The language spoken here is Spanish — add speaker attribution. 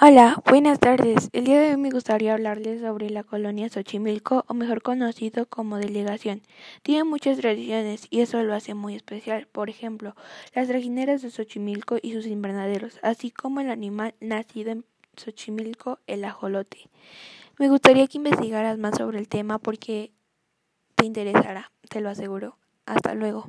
Speaker 1: Hola, buenas tardes. El día de hoy me gustaría hablarles sobre la colonia Xochimilco, o mejor conocido como delegación. Tiene muchas tradiciones y eso lo hace muy especial. Por ejemplo, las trajineras de Xochimilco y sus invernaderos, así como el animal nacido en Xochimilco, el ajolote. Me gustaría que investigaras más sobre el tema porque te interesará, te lo aseguro. Hasta luego.